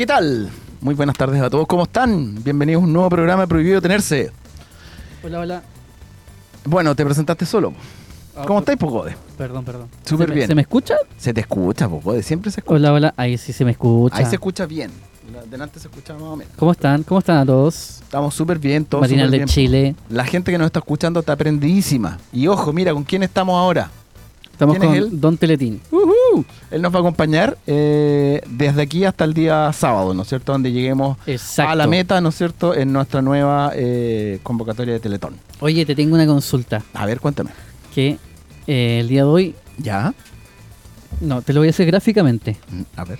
¿Qué tal? Muy buenas tardes a todos, ¿cómo están? Bienvenidos a un nuevo programa de Prohibido Tenerse. Hola, hola. Bueno, te presentaste solo. Ah, ¿Cómo estáis, Pogode? Perdón, perdón. Súper ¿Se me- bien. ¿Se me escucha? Se te escucha, Pogode, siempre se escucha. Hola, hola. Ahí sí se me escucha. Ahí se escucha bien. La- Delante se escucha más o menos. ¿Cómo están? ¿Cómo están a todos? Estamos súper bien, todos Matinal de bien. Chile. La gente que nos está escuchando está aprendidísima. Y ojo, mira, ¿con quién estamos ahora? Estamos ¿Quién con es él? Don Teletín. Él nos va a acompañar eh, desde aquí hasta el día sábado, ¿no es cierto? Donde lleguemos Exacto. a la meta, ¿no es cierto? En nuestra nueva eh, convocatoria de Teletón. Oye, te tengo una consulta. A ver, cuéntame. Que eh, el día de hoy. ¿Ya? No, te lo voy a hacer gráficamente. Mm, A ver.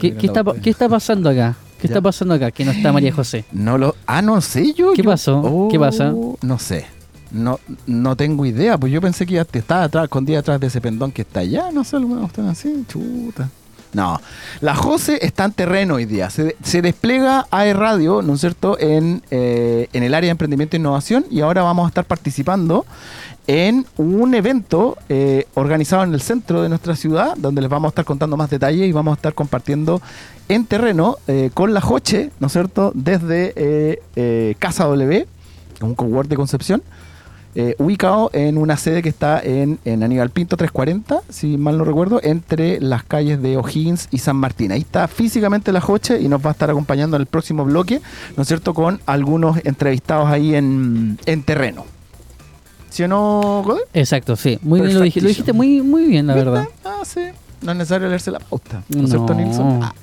¿Qué, está, qué está pasando acá? ¿Qué Ya. está pasando acá? Que no está María José. No lo. Ah, no sé yo. ¿Qué yo- pasó? ¿Qué pasa? No sé. No, no tengo idea, pues yo pensé que ya te estaba atrás, escondida atrás de ese pendón que está allá, no sé, alguna cuestión así, chuta. No, la Jose está en terreno hoy día. Se, se despliega AE Radio, ¿no es cierto?, en, eh, en el área de emprendimiento e innovación y ahora vamos a estar participando en un evento eh, organizado en el centro de nuestra ciudad, donde les vamos a estar contando más detalles y vamos a estar compartiendo en terreno eh, con la Joche, ¿no es cierto?, desde Casa W, un cowork de Concepción, eh, ubicado en una sede que está en, en Aníbal Pinto 340, si mal no recuerdo, entre las calles de O'Higgins y San Martín. Ahí está físicamente la Joche y nos va a estar acompañando en el próximo bloque, ¿no es cierto?, con algunos entrevistados ahí en, en terreno. ¿Sí o no, Godoy? Exacto, sí. Muy bien lo dijiste. Lo dijiste muy, muy bien, la verdad. Ah, sí. No es necesario leerse la pauta, ¿no, No. es cierto, Nilsson? Ah.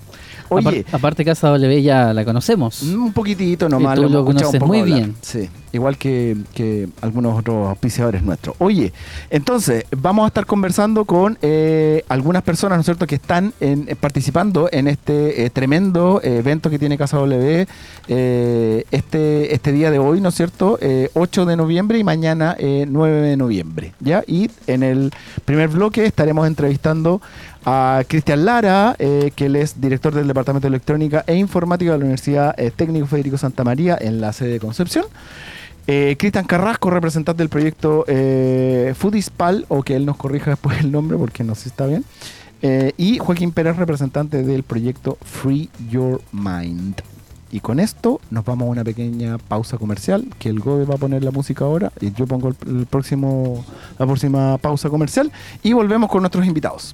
Oye, Apar- aparte, Casa W ya la conocemos. un poquitito nomás. Tú hemos lo escuchado un poco muy hablar. bien. Sí, igual que, que algunos otros auspiciadores nuestros. Oye, entonces, vamos a estar conversando con eh, algunas personas, ¿no es cierto?, que están en- eh, participando en este eh, tremendo evento que tiene Casa W eh, este, este día de hoy, ¿no es cierto?, Eh, 8 de noviembre y mañana eh, 9 de noviembre, ¿ya? Y en el primer bloque estaremos entrevistando a Cristian Lara, eh, que él es director del Departamento de Electrónica e Informática de la Universidad eh, Técnico Federico Santa María en la sede de Concepción. Eh, Cristian Carrasco, representante del proyecto eh, Foodispal, o que él nos corrija después el nombre porque no sé si está bien. Y Joaquín Pérez, representante del proyecto Free Your Mind. Y con esto nos vamos a una pequeña pausa comercial, que el Gobe va a poner la música ahora y yo pongo el próximo, la próxima pausa comercial y volvemos con nuestros invitados.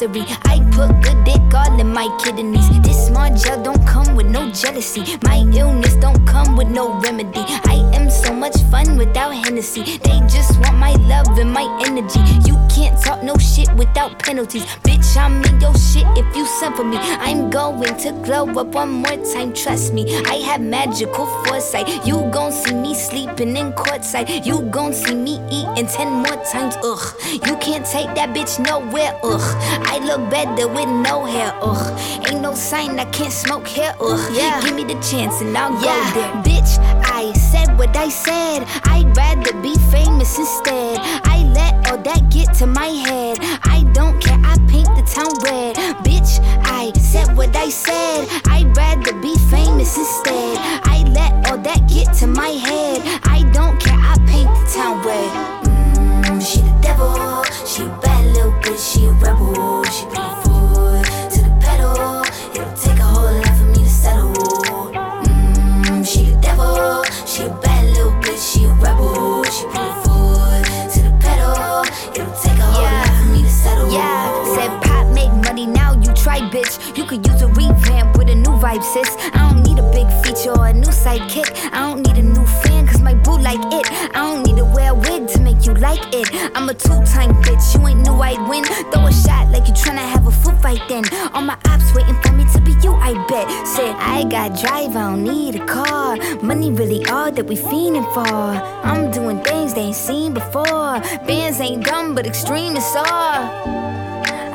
Misery. I put good dick all in my kidneys. This small gel don't come with no jealousy. My illness don't come with no remedy. I am so much fun without Hennessy. They just want my love and my energy. You can't talk no shit without penalties. Bitch, I'm in your shit if you send for me. I'm going to glow up one more time, trust me. I have magical foresight. You gon' see in courtside. You gon' see me eating ten more times, ugh. You can't take that bitch nowhere, ugh. I look better with no hair, ugh. Ain't no sign I can't smoke here, ugh. Yeah. Give me the chance and I'll go there. Bitch, I said what I said. I'd rather be famous instead. I let all that get to my head. I don't care, I paint the town red. Bitch, I said what I said. I'd rather be famous instead. I let all that get to my head town way. Mm, she the devil, she a bad little bitch, she a rebel. She put her foot to the pedal. It'll take a whole lot for me to settle. Mm, she the devil, she a bad little bitch, she a rebel. She put her foot to the pedal. It'll take a whole yeah. lot for me to settle. Yeah, said pop, make money now. You try, bitch. You could use a revamp with a new vibe, sis. I don't need a big feature or a new sidekick. I don't it. I'm a two time bitch, you ain't knew I'd win. Throw a shot like you tryna have a foot fight then. All my ops waiting for me to be you, I bet. Said, I got drive, I don't need a car. Money really all that we fiending for. I'm doing things they ain't seen before. Bands ain't dumb, but extreme is all.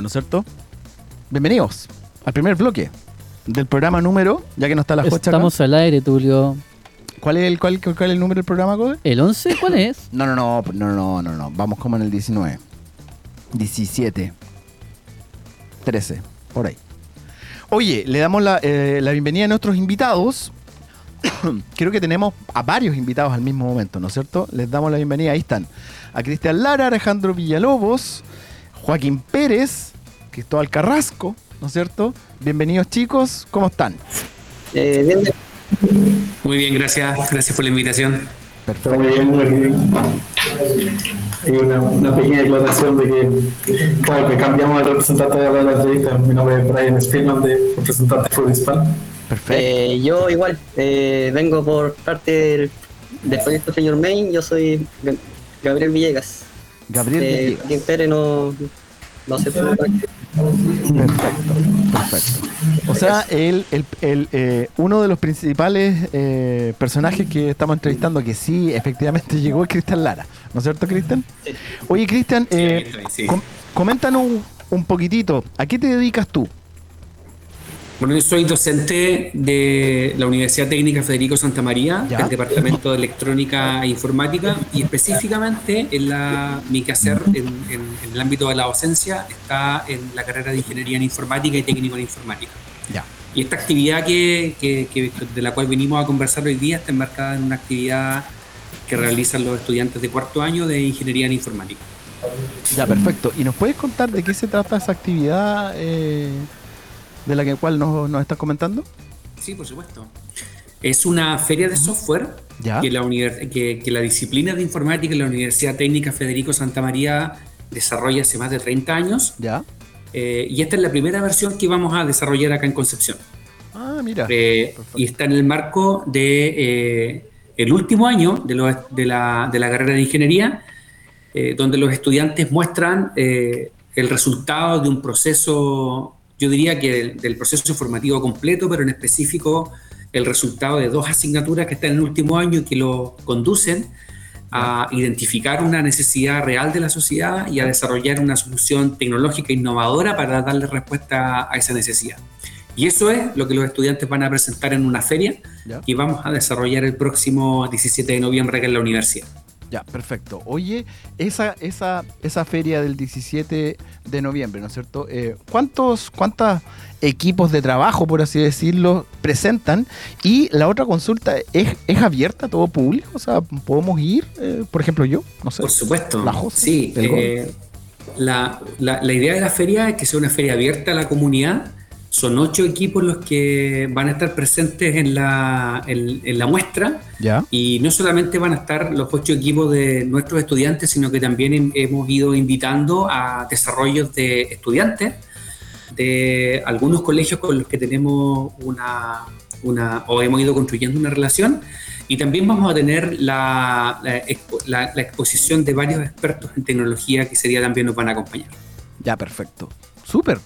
¿No es cierto? Bienvenidos al primer bloque del programa número, ya que no está la cocha acá. Estamos al aire, Tulio. ¿Cuál es el, cuál, cuál es el número del programa, Code? ¿El 11 cuál es? No, no, no, no, no, no, no. Vamos como en el 19. 17. 13. Por ahí. Oye, le damos la, eh, la bienvenida a nuestros invitados. Creo que tenemos a varios invitados al mismo momento, ¿no es cierto? Les damos la bienvenida. Ahí están. A Cristian Lara, Alejandro Villalobos, Joaquín Pérez, Cristóbal Carrasco, ¿no es cierto? Bienvenidos chicos, ¿cómo están? Eh, bien, Muy bien, gracias. Gracias por la invitación. Perfecto. Muy bien, muy bien. Hay una, una pequeña declaración de que, claro, que cambiamos el representante de la entrevista. Mi nombre es Brian Spillman, de representante Hispano. Perfecto. Eh, yo igual, eh, vengo por parte del, del proyecto Señor Main. Yo soy Ga- Gabriel Villegas. Gabriel Eh, Pérez no, no sé por Perfecto, perfecto. O sea, el, el- el, eh, uno de los principales eh, personajes que estamos entrevistando, que sí, efectivamente llegó, es Cristian Lara. ¿No es cierto, Cristian? Sí. Oye, Cristian, eh, Sí, sí. com- coméntanos un, un poquitito, ¿a qué te dedicas tú? Bueno, yo soy docente de la Universidad Técnica Federico Santa María, del Departamento de Electrónica e Informática, y específicamente en la, mi quehacer en, en- en el ámbito de la docencia está en la carrera de Ingeniería en Informática y Técnico en Informática. Ya. Y esta actividad que, que- que- de la cual venimos a conversar hoy día está enmarcada en una actividad que realizan los estudiantes de cuarto año de Ingeniería en Informática. Ya, perfecto. ¿Y nos puedes contar de qué se trata esa actividad eh, de la que cual nos, nos estás comentando? Sí, por supuesto. Es una feria de software Ya. que la, que, que la disciplina de informática en la Universidad Técnica Federico Santa María desarrolla hace más de 30 años. Ya. eh, y esta es la primera versión que vamos a desarrollar acá en Concepción. Ah, mira. Eh, y está en el marco de eh, el último año de, lo- de la, de la carrera de ingeniería, donde los estudiantes muestran el resultado de un proceso, yo diría que del, del proceso formativo completo, pero en específico el resultado de dos asignaturas que están en el último año y que lo conducen a identificar una necesidad real de la sociedad y a desarrollar una solución tecnológica innovadora para darle respuesta a esa necesidad. Y eso es lo que los estudiantes van a presentar en una feria Ya. que vamos a desarrollar el próximo 17 de noviembre acá en la universidad. Ya, perfecto. Oye, esa, esa, esa feria del 17 de noviembre, ¿no es cierto? Eh, ¿Cuántos cuántos equipos de trabajo, por así decirlo, presentan? Y la otra consulta, ¿es, es abierta a todo público? O sea, ¿podemos ir? eh, por ejemplo, yo, no sé. Por supuesto. La Jose, sí. eh, la, la- la idea de la feria es que sea una feria abierta a la comunidad Son ocho equipos los que van a estar presentes en la, en- en la muestra. Y no solamente van a estar los ocho equipos de nuestros estudiantes, sino que también hem- hemos ido invitando a desarrollos de estudiantes de algunos colegios con los que tenemos una, una o hemos ido construyendo una relación. Y también vamos a tener la, la expo- la- la exposición de varios expertos en tecnología que ese día también nos van a acompañar. Ya, perfecto. Súper.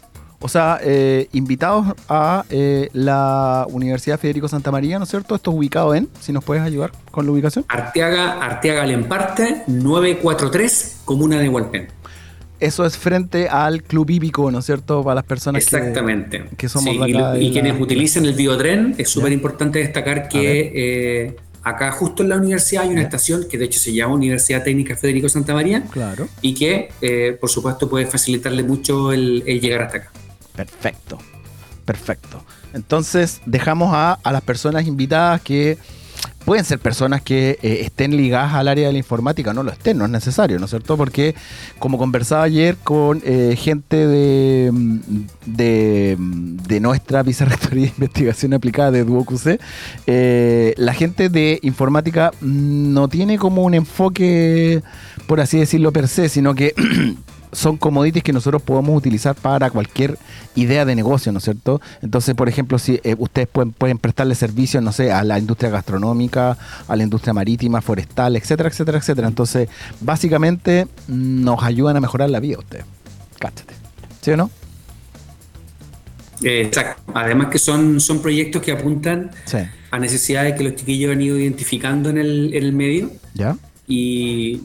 O sea, eh, invitados a eh, la Universidad Federico Santa María, ¿no es cierto? Esto es ubicado en, si nos puedes ayudar con la ubicación. Arteaga, Arteaga Lemparte, 943, Comuna de Hualpén. Eso es frente al Club Hípico, ¿no es cierto? Para las personas que- Exactamente. que somos Sí, de y, de la- quienes utilicen el biotren, es súper importante destacar que eh, acá justo en la universidad hay una estación que de hecho se llama Universidad Técnica Federico Santa María Claro. y que eh, por supuesto puede facilitarle mucho el, el llegar hasta acá. Perfecto. Perfecto. Entonces, dejamos a, las personas invitadas que pueden ser personas que eh, estén ligadas al área de la informática, no lo estén, no es necesario, ¿no es cierto? Porque, como conversaba ayer con eh, gente de, mm, mm, de nuestra vicerrectoría de investigación aplicada de DuoQC, eh, la gente de informática no tiene como un enfoque, por así decirlo, per se, sino que son commodities que nosotros podemos utilizar para cualquier idea de negocio, ¿no es cierto? Entonces, por ejemplo, si eh, ustedes pueden, pueden prestarle servicios, no sé, a la industria gastronómica, a la industria marítima, forestal, etcétera, etcétera, etcétera. Entonces, básicamente nos ayudan a mejorar la vida ustedes. Cáchate. ¿Sí o no? Eh, exacto. Además que son, son proyectos que apuntan Sí. a necesidades que los chiquillos han ido identificando en el, en el medio ¿Ya? y,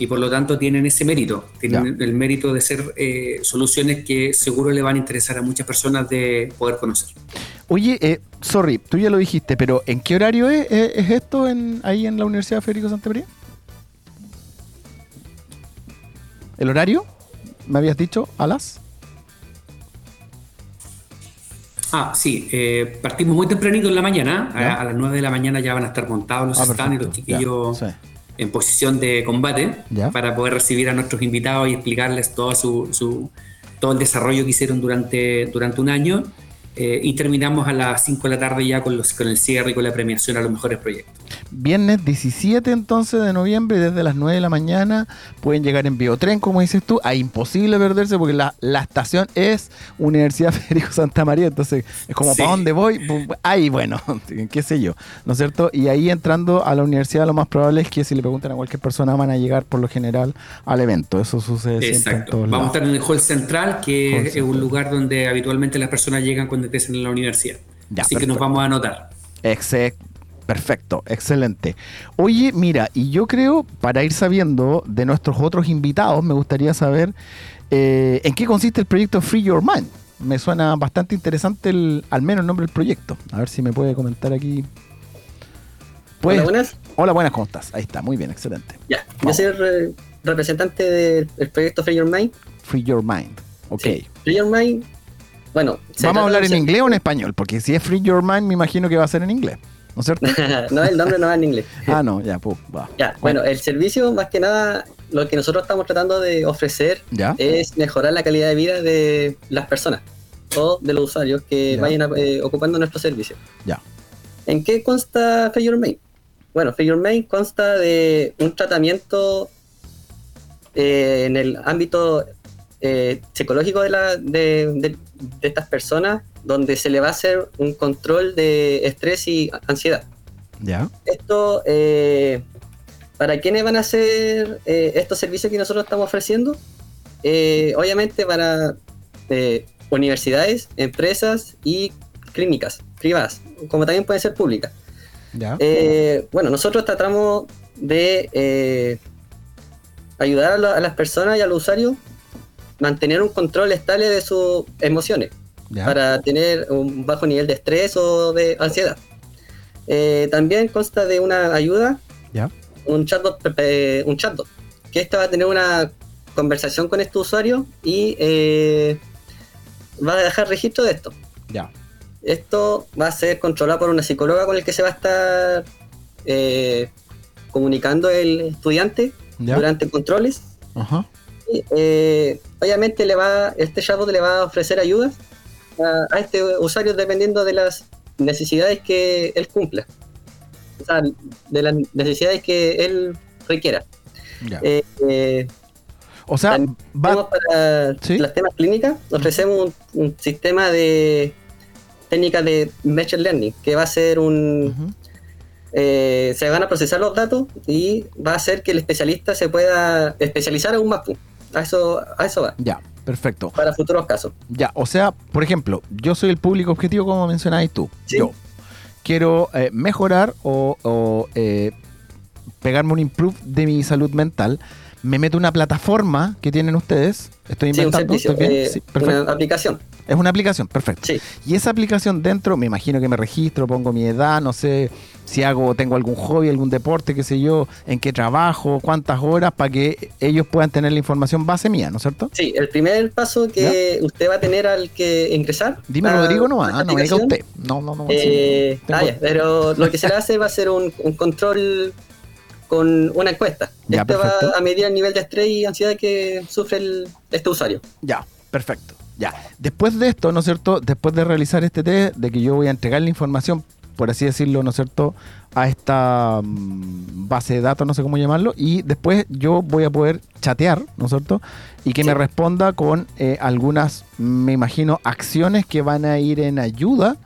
y por lo tanto tienen ese mérito, tienen Ya. el mérito de ser eh, soluciones que seguro le van a interesar a muchas personas de poder conocer. Oye, eh, sorry, tú ya lo dijiste, pero ¿en qué horario es, es- es esto en, ahí en la Universidad Federico Santa María? ¿El horario? ¿Me habías dicho? ¿A las? Ah, sí, eh, partimos muy tempranito en la mañana, a, a las 9 de la mañana ya van a estar montados los Ah, stands y los ya, chiquillos sí. En posición de combate Ya. para poder recibir a nuestros invitados y explicarles todo, su, su- todo el desarrollo que hicieron durante, durante un año. Eh, y terminamos a las 5 de la tarde ya con, los, con el cierre y con la premiación a los mejores proyectos. Viernes 17 entonces de noviembre, desde las 9 de la mañana, pueden llegar en biotren, como dices tú, a imposible perderse porque la, la estación es Universidad Federico Santa María, entonces es como, Sí. ¿para dónde voy? Ahí, bueno, qué sé yo, ¿no es cierto? Y ahí entrando a la universidad lo más probable es que si le preguntan a cualquier persona van a llegar por lo general al evento, eso sucede siempre en Exacto. todos Vamos a lados. estar en el hall central, que Hall es central. un lugar donde habitualmente las personas llegan cuando empiezan en la universidad. Ya, Así que nos vamos a anotar. Exec- Perfecto, excelente. Oye, mira, y yo creo, para ir sabiendo de nuestros otros invitados, me gustaría saber eh, en qué consiste el proyecto Free Your Mind. Me suena bastante interesante el, al menos el nombre del proyecto. A ver si me puede comentar aquí. Pues- Hola, buenas. Hola, buenas, ¿cómo estás? Ahí está, muy bien, excelente. Ya, yo Vamos. soy el re- representante del del proyecto Free Your Mind. Free Your Mind. Ok. Sí. Free Your Mind, bueno. ¿Vamos a hablar en inglés o en español? Porque si es Free Your Mind, me imagino que va a ser en inglés. ¿No es cierto? no, el nombre no va en inglés. ah, no, ya, pues, va. Ya, bueno, el servicio, más que nada, lo que nosotros estamos tratando de ofrecer ¿Ya? es mejorar la calidad de vida de las personas o de los usuarios que Ya. vayan eh, ocupando nuestro servicio. Ya. ¿En qué consta Free Your Mind? Bueno, Free Your Mind consta de un tratamiento eh, en el ámbito eh, psicológico de, la, de, de- de estas personas, donde se le va a hacer un control de estrés y ansiedad. ¿Ya? Esto, eh, ¿para quiénes van a ser eh, estos servicios que nosotros estamos ofreciendo? Eh, obviamente para eh, universidades, empresas y clínicas privadas, como también pueden ser públicas. ¿Ya? Eh, bueno, nosotros tratamos de ayudar a, la- a las personas y a los usuarios mantener un control estable de sus emociones ¿Ya? para tener un bajo nivel de estrés o de ansiedad. Eh, también consta de una ayuda, ¿Ya? un chatbot, eh, un chatbot, que esta va a tener una conversación con este usuario y eh, va a dejar registro de esto. ¿Ya? Esto va a ser controlado por una psicóloga con el que se va a estar comunicando el estudiante ¿Ya? durante controles. Ajá. Eh, obviamente le va, este chatbot le va a ofrecer ayudas a, a este usuario dependiendo de las necesidades que él cumpla. O sea, de las necesidades que él requiera. Eh, eh, o sea, va, para Sí. las temas clínicas, ofrecemos un, un sistema de técnicas de machine learning que va a ser un. Eh, se van a procesar los datos y va a hacer que el especialista se pueda especializar aún más. A eso, a eso va, ya, perfecto. para futuros casos. Ya, o sea, por ejemplo, yo soy el público objetivo como mencionabas tú. Sí. Yo quiero eh, mejorar o, o, eh, pegarme un improve de mi salud mental. Me meto una plataforma que tienen ustedes. Estoy Sí, un inventando. eh, Sí, una aplicación. Es una aplicación, perfecto. Sí, Y esa aplicación dentro, me imagino que me registro, pongo mi edad, no sé si hago, tengo algún hobby, algún deporte, qué sé yo, en qué trabajo, cuántas horas, para que ellos puedan tener la información base mía, ¿no es cierto? sí, el primer paso que usted va a tener al que ingresar. Dime, a Rodrigo, no, ah, no me diga usted. No, no, no. Eh, sí. Tengo- ah, ya, pero lo que se le hace va a ser un, un control con una encuesta. Ya, este perfecto. va a medir el nivel de estrés y ansiedad que sufre el- este usuario. Ya, perfecto. Ya. Después de esto, ¿no es cierto? Después de realizar este test, de que yo voy a entregar la información, por así decirlo, ¿no es cierto? A esta mm, base de datos, no sé cómo llamarlo, y después yo voy a poder chatear, ¿no es cierto? Y que Sí. me responda con eh, algunas, me imagino, acciones que van a ir en ayuda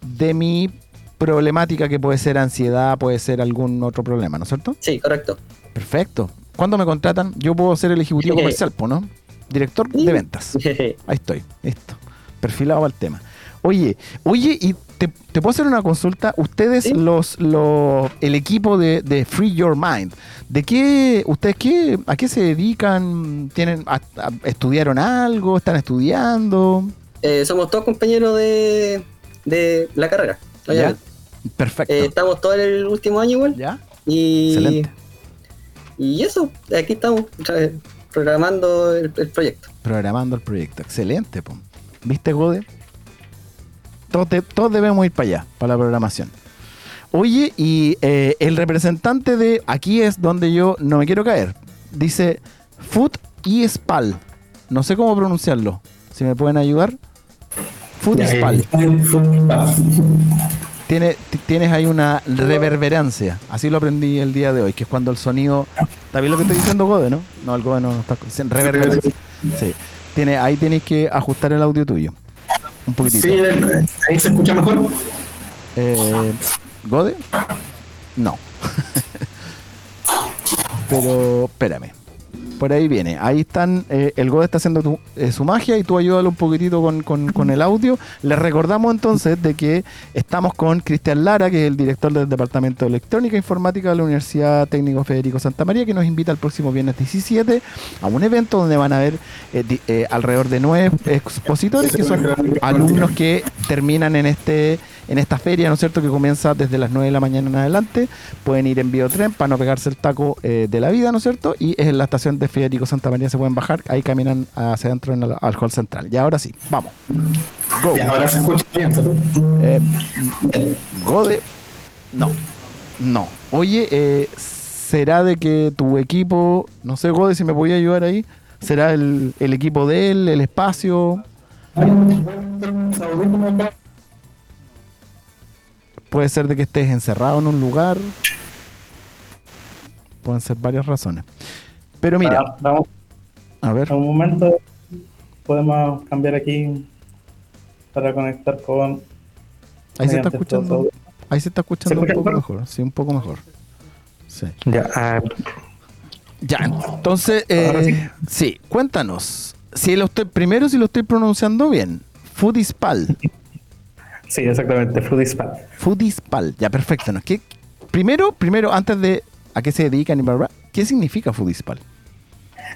de mi problemática, que puede ser ansiedad, puede ser algún otro problema, ¿no es cierto? Sí, correcto. Perfecto. ¿Cuándo me contratan? Yo puedo ser el ejecutivo comercial, ¿no? Director de ventas. Ahí estoy, listo. Perfilado al tema. Oye, oye, y te, te puedo hacer una consulta. Ustedes, los, los, el equipo de, de Free Your Mind, ¿de qué, ustedes qué, a qué se dedican? ¿Tienen, a- a- estudiaron algo? ¿Están estudiando? Eh, somos todos compañeros de, de la carrera. obviamente. Perfecto. Eh, estamos todos en el último año igual. ¿Ya? Y, Excelente. y eso, aquí estamos eh, programando el, el proyecto. Programando el proyecto. Excelente, po. ¿Viste, Gode? Todos, de- todos debemos ir para allá, para la programación. Oye, y eh, el representante de aquí es donde yo no me quiero caer. Dice Food y Spal. No sé cómo pronunciarlo. Si me pueden ayudar. Food y Spal. Tiene, tienes ahí una reverberancia. Así lo aprendí el día de hoy, que es cuando el sonido. ¿Está bien lo que estoy diciendo, Gode, no? No, el Gode no, está. diciendo Reverberancia. Sí. Tiene, ahí tienes que ajustar el audio tuyo. Un poquitito. Sí, ahí se escucha mejor. Eh, ¿Gode? No. Pero espérame. Por ahí viene. Ahí están. eh, el Gode está haciendo tu- eh, su magia y tú ayúdalo un poquitito con, con- el audio. Les recordamos entonces de que estamos con Cristian Lara, que es el director del Departamento de Electrónica e Informática de la Universidad Técnico Federico Santa María, que nos invita el próximo viernes 17 a un evento donde van a haber eh, eh, alrededor de nueve expositores que son alumnos que terminan en este en esta feria, ¿no es cierto?, que comienza desde las 9 de la mañana en adelante. Pueden ir en biotren para no pegarse el taco eh, de la vida, ¿no es cierto? Y es en la estación de Federico Santa María, se pueden bajar, ahí caminan hacia adentro en el- al hall central. Y ahora sí, vamos. Go. Y ahora se escucha bien. Eh, Gode. No. No. Oye, eh, ¿será de que tu equipo, no sé, Gode, si me podía ayudar ahí? ¿Será el, el equipo de él, el espacio? Puede ser de que estés encerrado en un lugar. Pueden ser varias razones. Pero mira, Ah, vamos a ver. a un momento. Podemos cambiar aquí para conectar con. Ahí se está escuchando. Ahí se está escuchando un poco mejor? mejor. Sí, un poco mejor. Sí. Ya, ah, Ya, entonces, eh, sí. sí, cuéntanos. Si lo estoy, primero, si lo estoy pronunciando bien. Foodispal. Sí, exactamente, Foodispal. Foodispal. Ya, perfecto. ¿no? ¿Qué- primero, primero, antes de a qué se dedican y bla, bla, ¿qué significa Foodispal?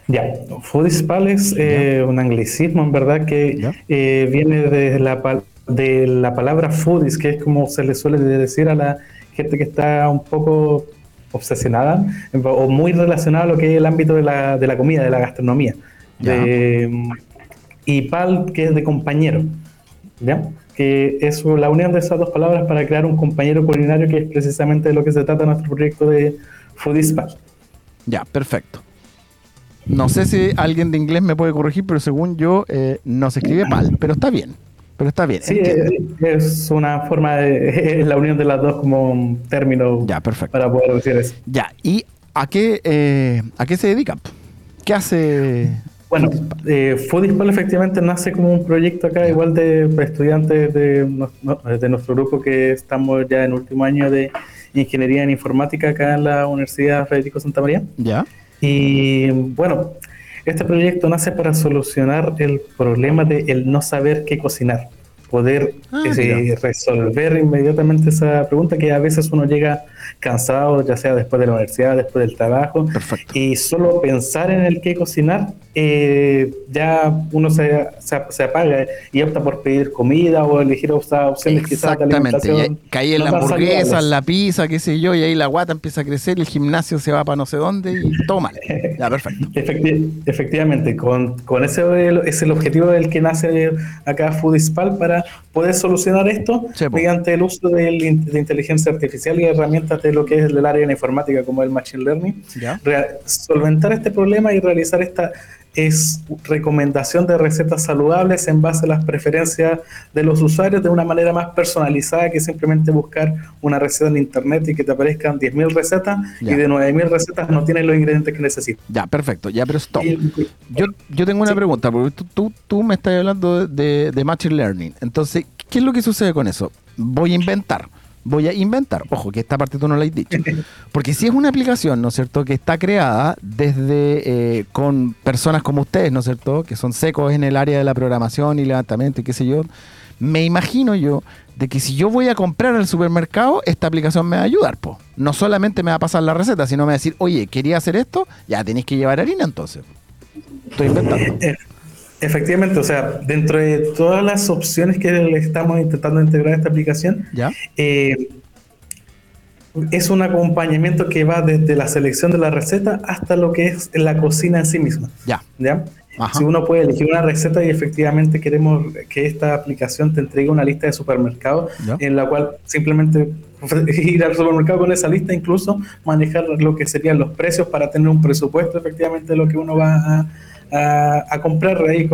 Ya, Foodispal es eh, un anglicismo, en verdad, que eh, viene de la, de la palabra foodies, que es como se le suele decir a la gente que está un poco obsesionada o muy relacionada a lo que es el ámbito de la, de la comida, de la gastronomía. De- y pal, que es de compañero. ¿ya? Que es la unión de esas dos palabras para crear un compañero culinario, que es precisamente de lo que se trata nuestro proyecto de Foodispal. Ya, perfecto. No sé si alguien de inglés me puede corregir, pero según yo, eh, no se escribe pal, pero está bien. Pero está bien. Sí, entiendo. eh, es una forma de es la unión de las dos como un término Ya, perfecto. para poder decir eso. Ya, ¿y a qué, eh, a qué se dedica? ¿Qué hace? Bueno, eh, Foodispal efectivamente nace como un proyecto acá, igual de estudiantes de, de nuestro grupo que estamos ya en último año de Ingeniería en Informática acá en la Universidad Federico Santa María. ¿Ya? Y bueno, este proyecto nace para solucionar el problema de el no saber qué cocinar, poder Ah, eh, resolver inmediatamente esa pregunta que a veces uno llega cansado, ya sea después de la universidad, después del trabajo, Perfecto. y solo pensar en el qué cocinar, eh, ya uno se, se, se apaga y opta por pedir comida o elegir otras opciones quizás de alimentación. caí en no la hamburguesa, en la pizza, qué sé yo, y ahí la guata empieza a crecer, el gimnasio se va para no sé dónde y toma. Ya, perfecto. Efecti- efectivamente, con, con ese es el objetivo del que nace acá Foodispal para poder solucionar esto Sí, mediante el uso del de inteligencia artificial y herramientas de lo que es el área de la informática como el Machine Learning. Solventar este problema y realizar esta es recomendación de recetas saludables en base a las preferencias de los usuarios de una manera más personalizada que simplemente buscar una receta en internet y que te aparezcan 10.000 recetas Ya. y de 9.000 recetas no tienes los ingredientes que necesitas. Ya, perfecto. Ya, pero stop. Yo, yo tengo una Sí. pregunta, porque tú, tú, tú me estás hablando de, de Machine Learning. Entonces, ¿qué es lo que sucede con eso? Voy a inventar. Voy a inventar. Ojo, que esta parte tú no la has dicho. Porque si es una aplicación, ¿no es cierto?, que está creada desde eh, con personas como ustedes, ¿no es cierto?, que son secos en el área de la programación y levantamiento y qué sé yo. Me imagino yo de que si yo voy a comprar al supermercado, esta aplicación me va a ayudar, po. No solamente me va a pasar la receta, sino me va a decir, oye, quería hacer esto, ya tenéis que llevar harina entonces. Estoy inventando. Efectivamente, o sea, dentro de todas las opciones que le estamos intentando integrar a esta aplicación, ¿Ya? eh, es un acompañamiento que va desde la selección de la receta hasta lo que es la cocina en sí misma. Ya. ¿ya? Si uno puede elegir una receta y efectivamente queremos que esta aplicación te entregue una lista de supermercados Ya. en la cual simplemente ir al supermercado con esa lista, incluso manejar lo que serían los precios para tener un presupuesto efectivamente de lo que uno va a, a- comprar ahí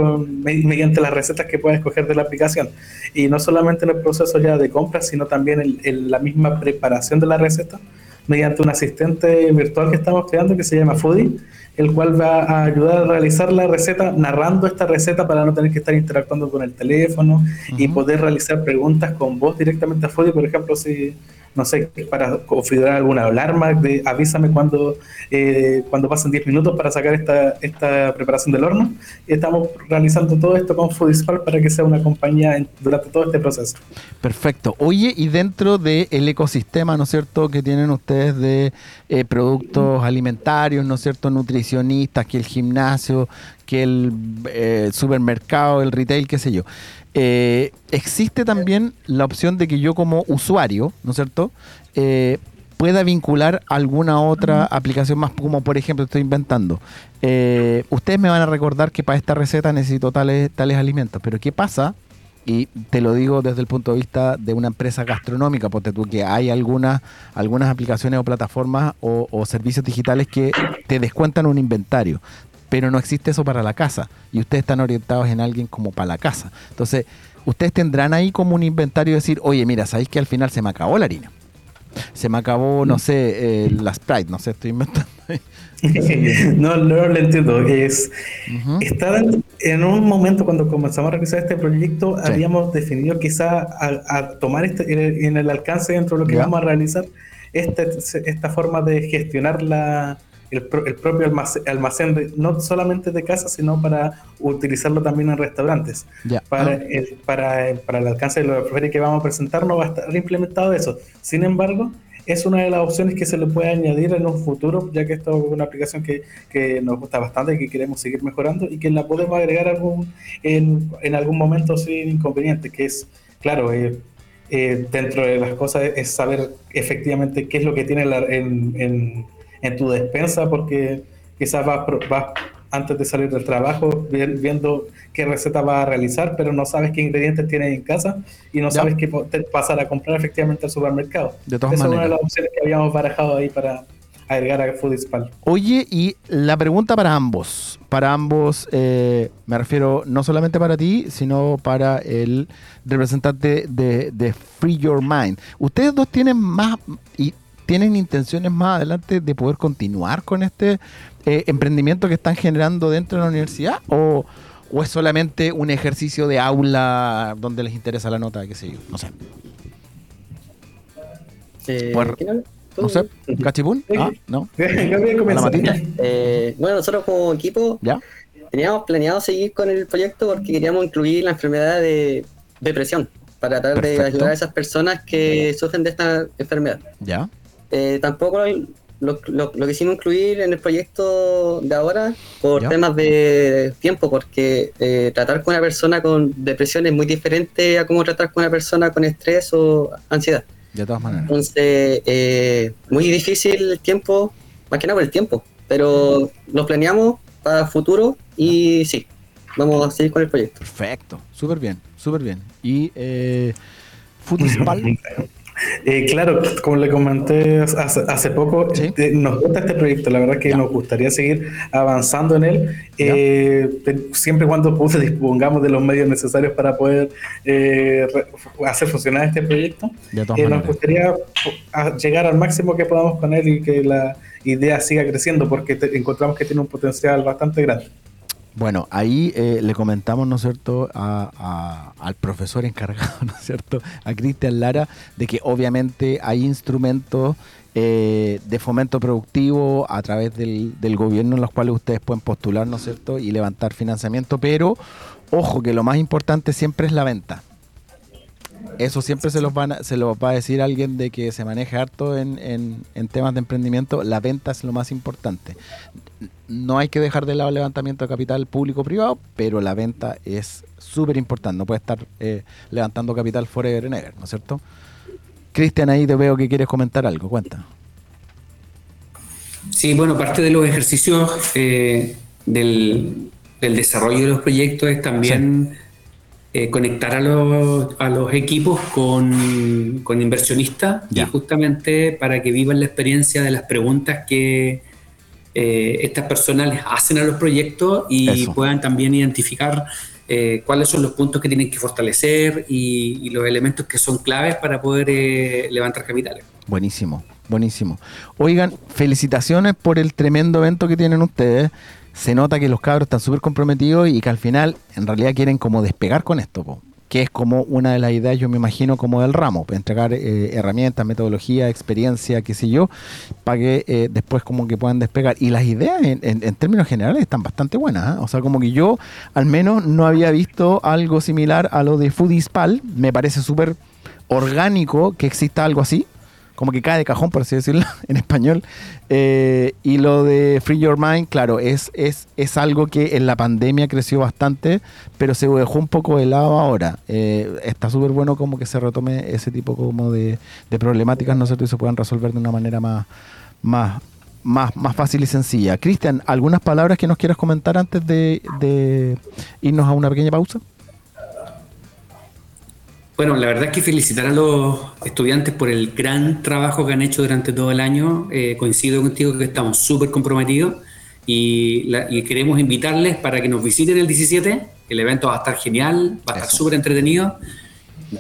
mediante las recetas que pueda escoger de la aplicación. Y no solamente en el proceso ya de compra, sino también en la misma preparación de la receta mediante un asistente virtual que estamos creando que se llama Foodie, el cual va a ayudar a realizar la receta, narrando esta receta para no tener que estar interactuando con el teléfono y poder realizar preguntas con voz directamente a Foodie, por ejemplo, si no sé, para configurar alguna alarma, de avísame cuando, eh, cuando pasen 10 minutos para sacar esta, esta preparación del horno. Y estamos realizando todo esto con Foodispal para que sea una compañía en- durante todo este proceso. Perfecto. Oye, y dentro del ecosistema, ¿no es cierto?, que tienen ustedes de eh, productos alimentarios, ¿no es cierto?, nutricionistas, que el gimnasio, que el eh, supermercado, el retail, qué sé yo. Eh, existe también la opción de que yo como usuario, ¿no es cierto?, Eh, pueda vincular alguna otra aplicación más, como por ejemplo estoy inventando. Eh, ustedes me van a recordar que para esta receta necesito tales, tales alimentos, pero ¿qué pasa y te lo digo desde el punto de vista de una empresa gastronómica, porque tú que hay algunas, algunas aplicaciones o plataformas o, o servicios digitales que te descuentan un inventario, pero no existe eso para la casa y ustedes están orientados en alguien como para la casa. Entonces, ustedes tendrán ahí como un inventario de decir, oye, mira, sabéis que al final se me acabó la harina. Se me acabó, no sé, eh, la Sprite, no sé, estoy inventando. no, no lo entiendo. Es. Estar en, en un momento cuando comenzamos a realizar este proyecto, Sí. habíamos definido quizá a, a tomar este, en, en el alcance dentro de lo que vamos a realizar este, esta forma de gestionar la, el, pro- el propio almacén, almacén de- no solamente de casa, sino para utilizarlo también en restaurantes. Para, el, para, para el alcance de lo que vamos a presentar no va a estar implementado eso. Sin embargo, es una de las opciones que se le puede añadir en un futuro, ya que esto es una aplicación que, que nos gusta bastante que queremos seguir mejorando y que la podemos agregar algún, en, en algún momento sin inconveniente, que es, claro, eh, eh, dentro de las cosas es saber efectivamente qué es lo que tiene en, en- en tu despensa, porque quizás vas, vas antes de salir del trabajo vi- viendo qué receta vas a realizar, pero no sabes qué ingredientes tienes en casa y no sabes qué pasar a comprar efectivamente al supermercado. De todas Esa es una de las opciones que habíamos barajado ahí para, agregar a Foodispal. Oye, y la pregunta para ambos, para ambos, eh, me refiero no solamente para ti, sino para el representante de, de Free Your Mind. ¿Ustedes dos tienen más y tienen intenciones más adelante de poder continuar con este eh, emprendimiento que están generando dentro de la universidad? ¿O, o es solamente un ejercicio de aula donde les interesa la nota, qué sé yo? No sé. Eh. No sé. ¿Cachipún? Ah, ¿no? Eh, bueno, nosotros como equipo ¿Ya? teníamos planeado seguir con el proyecto porque queríamos incluir la enfermedad de depresión para tratar de ayudar a esas personas que sufren de esta enfermedad. ¿Ya? Eh, tampoco lo, lo, lo- lo quisimos incluir en el proyecto de ahora por Ya. temas de tiempo, porque eh, tratar con una persona con depresión es muy diferente a cómo tratar con una persona con estrés o ansiedad. De todas maneras. Entonces, eh, muy difícil el tiempo, más que nada por el tiempo, pero lo planeamos para el futuro y sí, vamos a seguir con el proyecto. Perfecto. Súper bien, súper bien. Y eh. Eh, claro, como le comenté hace, hace poco, Sí. eh, nos gusta este proyecto, la verdad que Ya. nos gustaría seguir avanzando en él, eh, siempre y cuando pues, dispongamos de los medios necesarios para poder eh, hacer funcionar este proyecto. Eh, nos gustaría llegar al máximo que podamos con él y que la idea siga creciendo porque te- encontramos que tiene un potencial bastante grande. Bueno, ahí eh, le comentamos, ¿no es cierto?, a- al profesor encargado, ¿no es cierto?, a Cristian Lara, de que obviamente hay instrumentos eh, de fomento productivo a través del, del gobierno en los cuales ustedes pueden postular, ¿no es cierto?, y levantar financiamiento, pero ojo que lo más importante siempre es la venta. Eso siempre se los, van a- se los va a decir alguien de que se maneja harto en, en- en temas de emprendimiento. La venta es lo más importante. No hay que dejar de lado el levantamiento de capital público-privado, pero la venta es súper importante. No puede estar eh, levantando capital forever and ever, ¿no es cierto? Cristian, ahí te veo que quieres comentar algo. Cuenta. Sí, bueno, parte de los ejercicios eh, del, del desarrollo de los proyectos es también eh, conectar a los, a los equipos con, con inversionistas Ya. y justamente para que vivan la experiencia de las preguntas que eh, estas personas les hacen a los proyectos y Eso. puedan también identificar eh, cuáles son los puntos que tienen que fortalecer y, y los elementos que son claves para poder eh, levantar capitales. Buenísimo, buenísimo. Oigan, felicitaciones por el tremendo evento que tienen ustedes. Se nota que los cabros están súper comprometidos y que al final en realidad quieren como despegar con esto, que es como una de las ideas, yo me imagino, como del ramo, pues, entregar eh, herramientas, metodología, experiencia, qué sé yo, para que eh, después como que puedan despegar. Y las ideas en términos generales están bastante buenas. ¿ah? O sea, como que yo al menos no había visto algo similar a lo de Foodispal. Me parece súper orgánico que exista algo así como que cae de cajón, por así decirlo, en español. Eh, y lo de Free Your Mind, claro, es, es, es algo que en la pandemia creció bastante, pero se dejó un poco de lado ahora. Eh, está súper bueno como que se retome ese tipo como de, de problemáticas, ¿no es cierto? Y se puedan resolver de una manera más, más, más, más fácil y sencilla. Cristian, ¿algunas palabras que nos quieras comentar antes de, de irnos a una pequeña pausa? Bueno, la verdad es que felicitar a los estudiantes por el gran trabajo que han hecho durante todo el año. Eh, coincido contigo que estamos súper comprometidos y, la- y queremos invitarles para que nos visiten el 17. El evento va a estar genial, va a estar súper entretenido,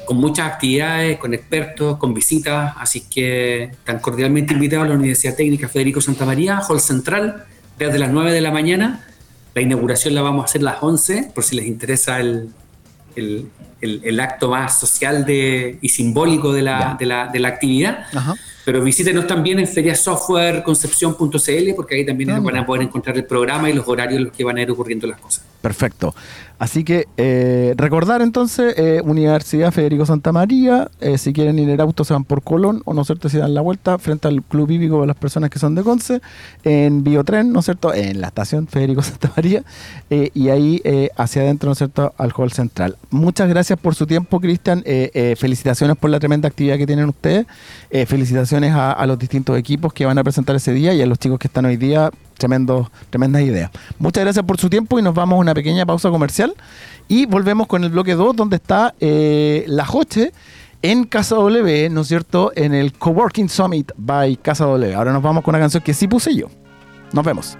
con muchas actividades, con expertos, con visitas. Así que están cordialmente invitados a la Universidad Técnica Federico Santa María, Hall Central, desde las 9 de la mañana. La inauguración la vamos a hacer a las 11, por si les interesa el, el, el- el acto más social de, y simbólico de la, de, la, de la actividad. Ajá. Pero visítenos también en feriasoftwareconcepción.cl porque ahí también Ah, van a poder encontrar el programa y los horarios en los que van a ir ocurriendo las cosas. Perfecto. Así que eh, recordar entonces, eh, Universidad Federico Santa María, eh, si quieren ir en auto se van por Colón o no es cierto, si dan la vuelta frente al Club Hípico de las personas que son de Conce, en Biotren, ¿no es cierto?, en la estación Federico Santa María, y ahí hacia adentro, ¿no es cierto?, al Hall Central. Muchas gracias por su tiempo, Cristian, felicitaciones por la tremenda actividad que tienen ustedes, felicitaciones a los distintos equipos que van a presentar ese día y a los chicos que están hoy día, Tremendo, tremendas ideas. Muchas gracias por su tiempo y nos vamos a una pequeña pausa comercial y volvemos con el bloque 2 donde está eh, la Joche en Casa W, ¿no es cierto? En el Coworking Summit by Casa W. Ahora nos vamos con una canción que sí puse yo. Nos vemos.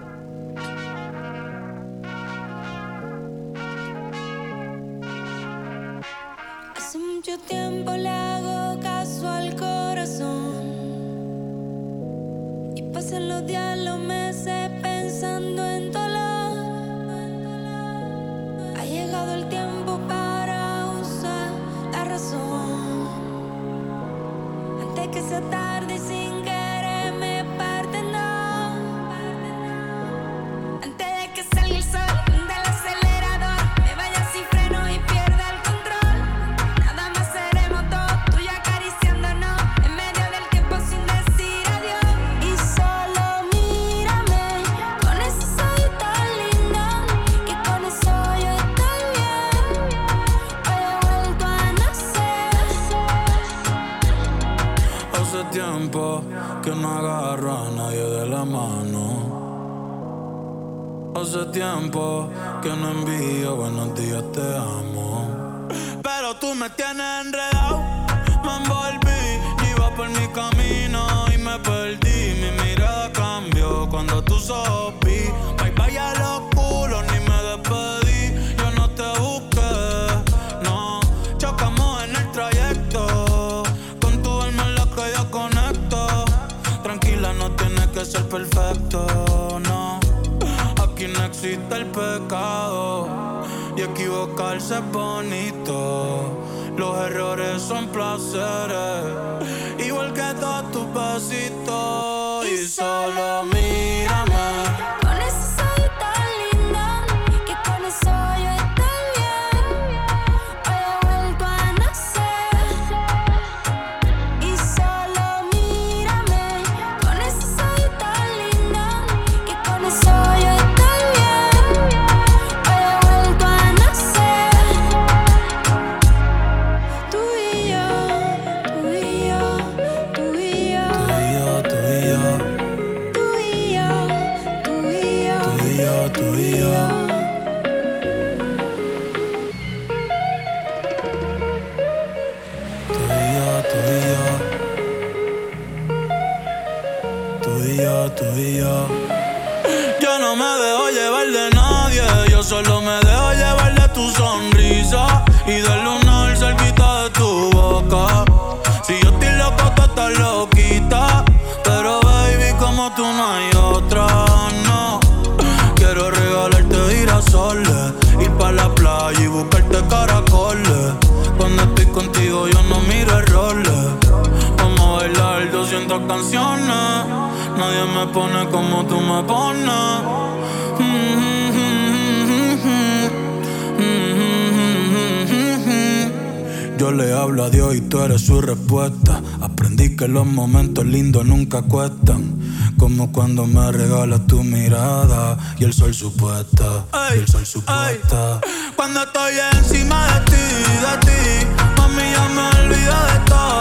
Hace tiempo que no envío buenos días, te amo. Pero tú me tienes enredado, me envolví, iba por mi camino y me perdí. Mi mirada cambió cuando tú sos Bye, vaya loco el pecado y equivocarse es bonito. Los errores son placeres, igual que todos tus besitos. Y solo mira. Aprendí que los momentos lindos nunca cuestan. Como cuando me regalas tu mirada y el sol supuesta. Y el sol supuesta. Cuando estoy encima de ti, de ti, mami, ya me olvido de todo.